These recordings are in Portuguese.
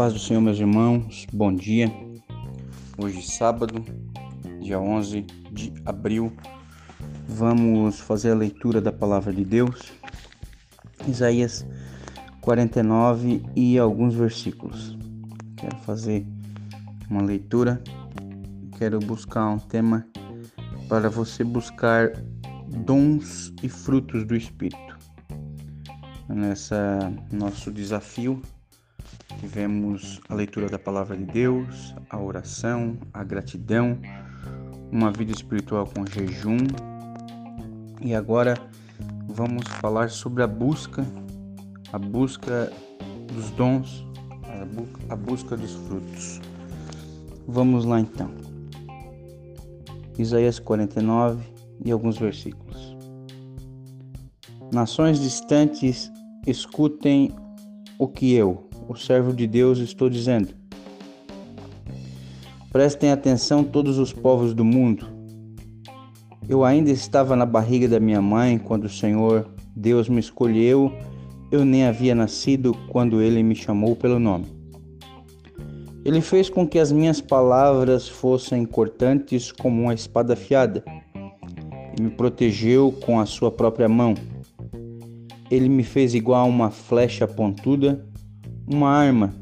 paz do Senhor, meus irmãos, bom dia. Hoje, sábado, dia 11 de abril, vamos fazer a leitura da palavra de Deus, Isaías 49 e alguns versículos. Quero fazer uma leitura, quero buscar um tema para você buscar dons e frutos do Espírito. Nessa nosso desafio Tivemos a leitura da palavra de Deus, a oração, a gratidão, uma vida espiritual com jejum. E agora vamos falar sobre a busca, a busca dos dons, a busca dos frutos. Vamos lá então. Isaías 49 e alguns versículos. Nações distantes, escutem o que eu, o servo de Deus, estou dizendo. Prestem atenção todos os povos do mundo. Eu ainda estava na barriga da minha mãe quando o Senhor Deus me escolheu. Eu nem havia nascido quando ele me chamou pelo nome. Ele fez com que as minhas palavras fossem cortantes como uma espada afiada e me protegeu com a sua própria mão. Ele me fez igual a uma flecha pontuda uma arma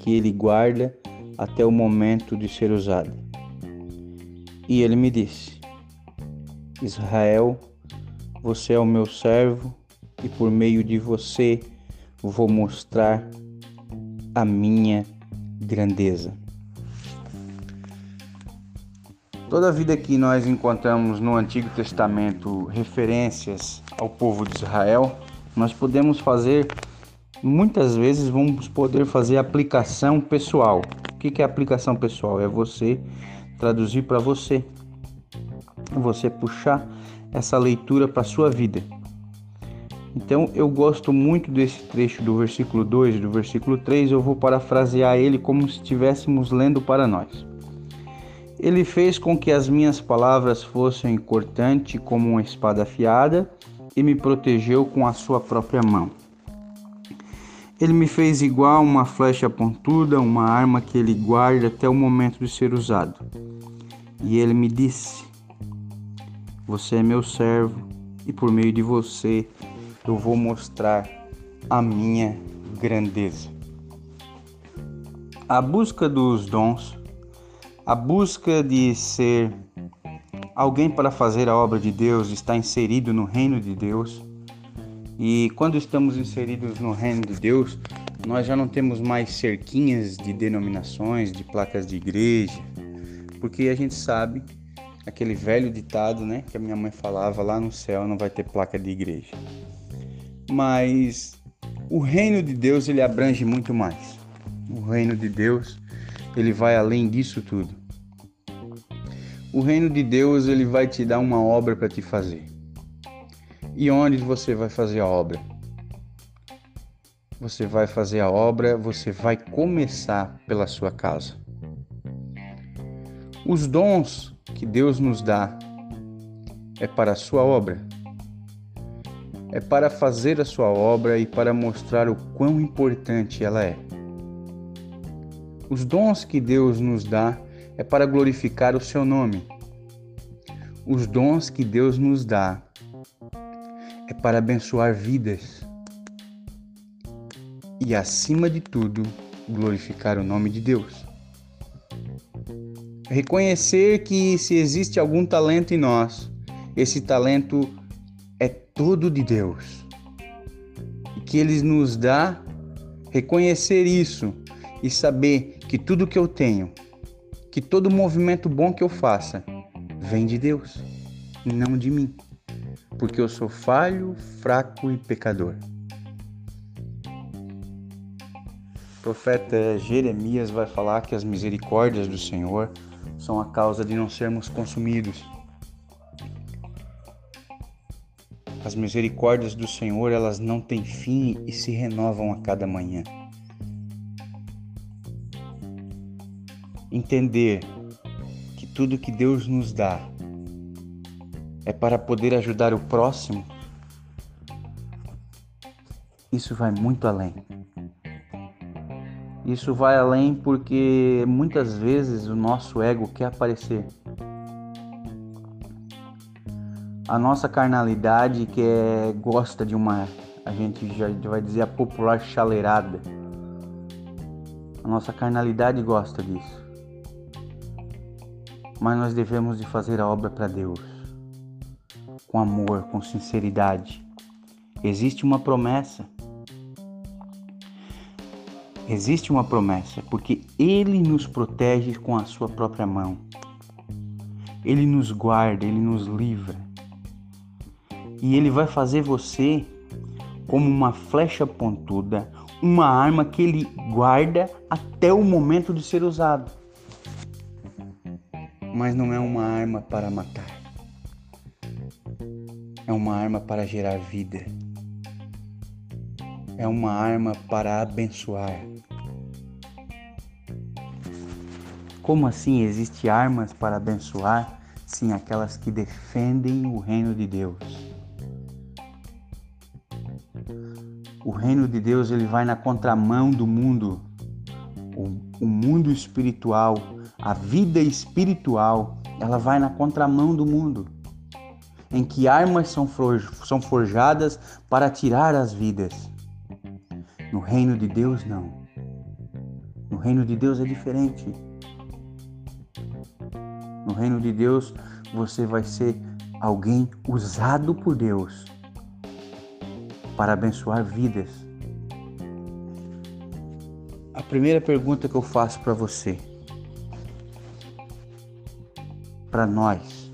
que ele guarda até o momento de ser usada. E ele me disse: Israel, você é o meu servo e por meio de você vou mostrar a minha grandeza. Toda vida que nós encontramos no Antigo Testamento referências ao povo de Israel, nós podemos fazer muitas vezes vamos poder fazer aplicação pessoal. O que é aplicação pessoal? É você traduzir para você, você puxar essa leitura para sua vida. Então eu gosto muito desse trecho do versículo 2 do versículo 3, eu vou parafrasear ele como se estivéssemos lendo para nós. Ele fez com que as minhas palavras fossem cortantes como uma espada afiada e me protegeu com a sua própria mão. Ele me fez igual uma flecha pontuda, uma arma que ele guarda até o momento de ser usado. E ele me disse: Você é meu servo, e por meio de você eu vou mostrar a minha grandeza. A busca dos dons, a busca de ser alguém para fazer a obra de Deus, está inserido no reino de Deus e quando estamos inseridos no reino de Deus, nós já não temos mais cerquinhas de denominações, de placas de igreja, porque a gente sabe aquele velho ditado, né, que a minha mãe falava lá no céu não vai ter placa de igreja. Mas o reino de Deus ele abrange muito mais. O reino de Deus ele vai além disso tudo. O reino de Deus ele vai te dar uma obra para te fazer. E onde você vai fazer a obra? Você vai fazer a obra, você vai começar pela sua casa. Os dons que Deus nos dá é para a sua obra. É para fazer a sua obra e para mostrar o quão importante ela é. Os dons que Deus nos dá é para glorificar o seu nome. Os dons que Deus nos dá é para abençoar vidas e, acima de tudo, glorificar o nome de Deus. Reconhecer que se existe algum talento em nós, esse talento é todo de Deus. E que Ele nos dá reconhecer isso e saber que tudo que eu tenho, que todo movimento bom que eu faça, vem de Deus, não de mim porque eu sou falho, fraco e pecador. O profeta Jeremias vai falar que as misericórdias do Senhor são a causa de não sermos consumidos. As misericórdias do Senhor, elas não têm fim e se renovam a cada manhã. Entender que tudo que Deus nos dá é para poder ajudar o próximo, isso vai muito além. Isso vai além porque muitas vezes o nosso ego quer aparecer. A nossa carnalidade que é, gosta de uma, a gente já vai dizer a popular chaleirada. A nossa carnalidade gosta disso. Mas nós devemos de fazer a obra para Deus. Com amor, com sinceridade. Existe uma promessa. Existe uma promessa, porque Ele nos protege com a Sua própria mão. Ele nos guarda, Ele nos livra. E Ele vai fazer você como uma flecha pontuda, uma arma que Ele guarda até o momento de ser usado. Mas não é uma arma para matar, é uma arma para gerar vida, é uma arma para abençoar Como assim existe armas para abençoar? Sim, aquelas que defendem o reino de Deus. O reino de Deus ele vai na contramão do mundo. O, o mundo espiritual, a vida espiritual, ela vai na contramão do mundo. Em que armas são, forjadas para tirar as vidas. No reino de Deus, não. No reino de Deus é diferente. No reino de Deus, você vai ser alguém usado por Deus para abençoar vidas. A primeira pergunta que eu faço para você, para nós,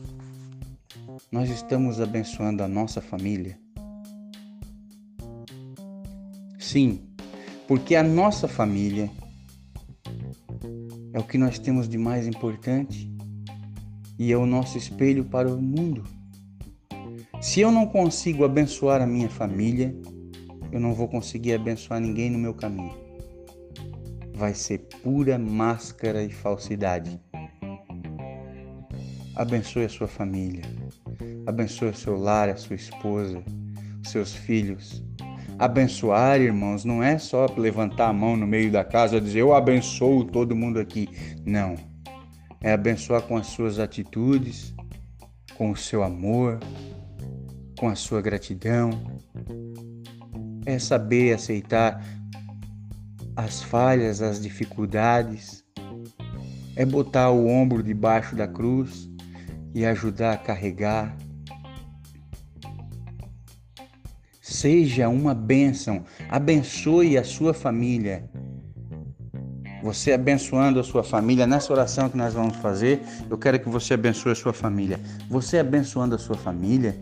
nós estamos abençoando a nossa família? Sim, porque a nossa família é o que nós temos de mais importante e é o nosso espelho para o mundo. Se eu não consigo abençoar a minha família, eu não vou conseguir abençoar ninguém no meu caminho. Vai ser pura máscara e falsidade. Abençoe a sua família. Abençoe o seu lar, a sua esposa, os seus filhos. Abençoar, irmãos, não é só levantar a mão no meio da casa e dizer eu abençoo todo mundo aqui. Não é abençoar com as suas atitudes, com o seu amor, com a sua gratidão. É saber aceitar as falhas, as dificuldades. É botar o ombro debaixo da cruz e ajudar a carregar. Seja uma bênção, abençoe a sua família você abençoando a sua família, nessa oração que nós vamos fazer, eu quero que você abençoe a sua família. Você abençoando a sua família,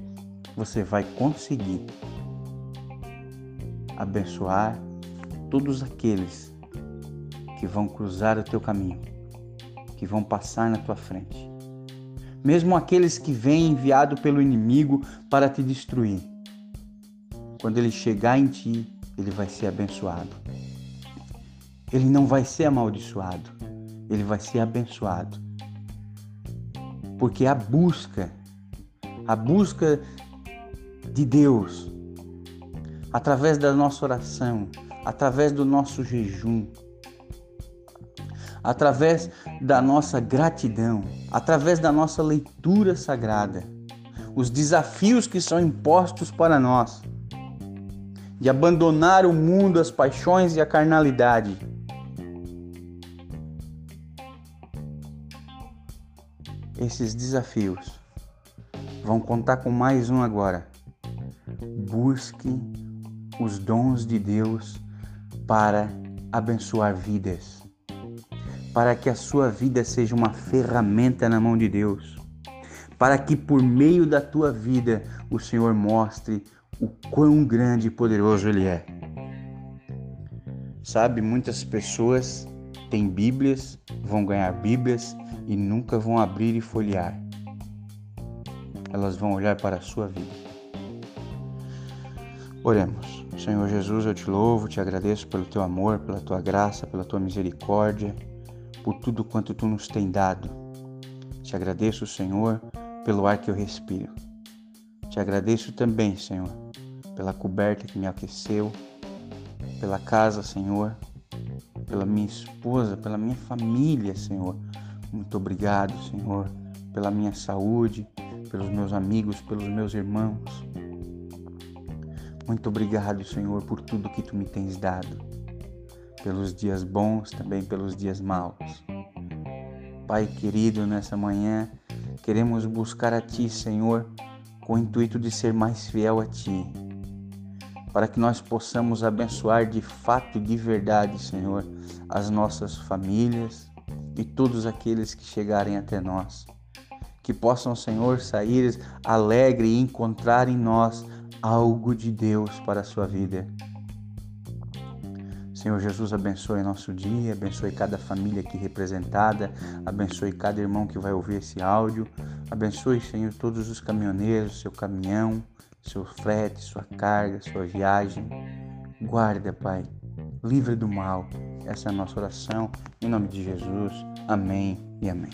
você vai conseguir abençoar todos aqueles que vão cruzar o teu caminho, que vão passar na tua frente. Mesmo aqueles que vêm enviado pelo inimigo para te destruir. Quando ele chegar em ti, ele vai ser abençoado ele não vai ser amaldiçoado, ele vai ser abençoado. Porque a busca, a busca de Deus, através da nossa oração, através do nosso jejum, através da nossa gratidão, através da nossa leitura sagrada, os desafios que são impostos para nós, de abandonar o mundo, as paixões e a carnalidade esses desafios. Vão contar com mais um agora. Busque os dons de Deus para abençoar vidas. Para que a sua vida seja uma ferramenta na mão de Deus. Para que por meio da tua vida o Senhor mostre o quão grande e poderoso Ele é. Sabe, muitas pessoas têm Bíblias, vão ganhar Bíblias, e nunca vão abrir e folhear. Elas vão olhar para a sua vida. Oremos. Senhor Jesus, eu te louvo, te agradeço pelo teu amor, pela tua graça, pela tua misericórdia, por tudo quanto tu nos tem dado. Te agradeço, Senhor, pelo ar que eu respiro. Te agradeço também, Senhor, pela coberta que me aqueceu, pela casa, Senhor, pela minha esposa, pela minha família, Senhor. Muito obrigado, Senhor, pela minha saúde, pelos meus amigos, pelos meus irmãos. Muito obrigado, Senhor, por tudo que tu me tens dado, pelos dias bons, também pelos dias maus. Pai querido, nessa manhã, queremos buscar a Ti, Senhor, com o intuito de ser mais fiel a Ti, para que nós possamos abençoar de fato e de verdade, Senhor, as nossas famílias e todos aqueles que chegarem até nós. Que possam, Senhor, sair alegre e encontrar em nós algo de Deus para a sua vida. Senhor Jesus, abençoe nosso dia, abençoe cada família aqui representada, abençoe cada irmão que vai ouvir esse áudio, abençoe, Senhor, todos os caminhoneiros, seu caminhão, seu frete, sua carga, sua viagem. Guarda, Pai, livre do mal. Essa é a nossa oração. Em nome de Jesus. Amém e amém.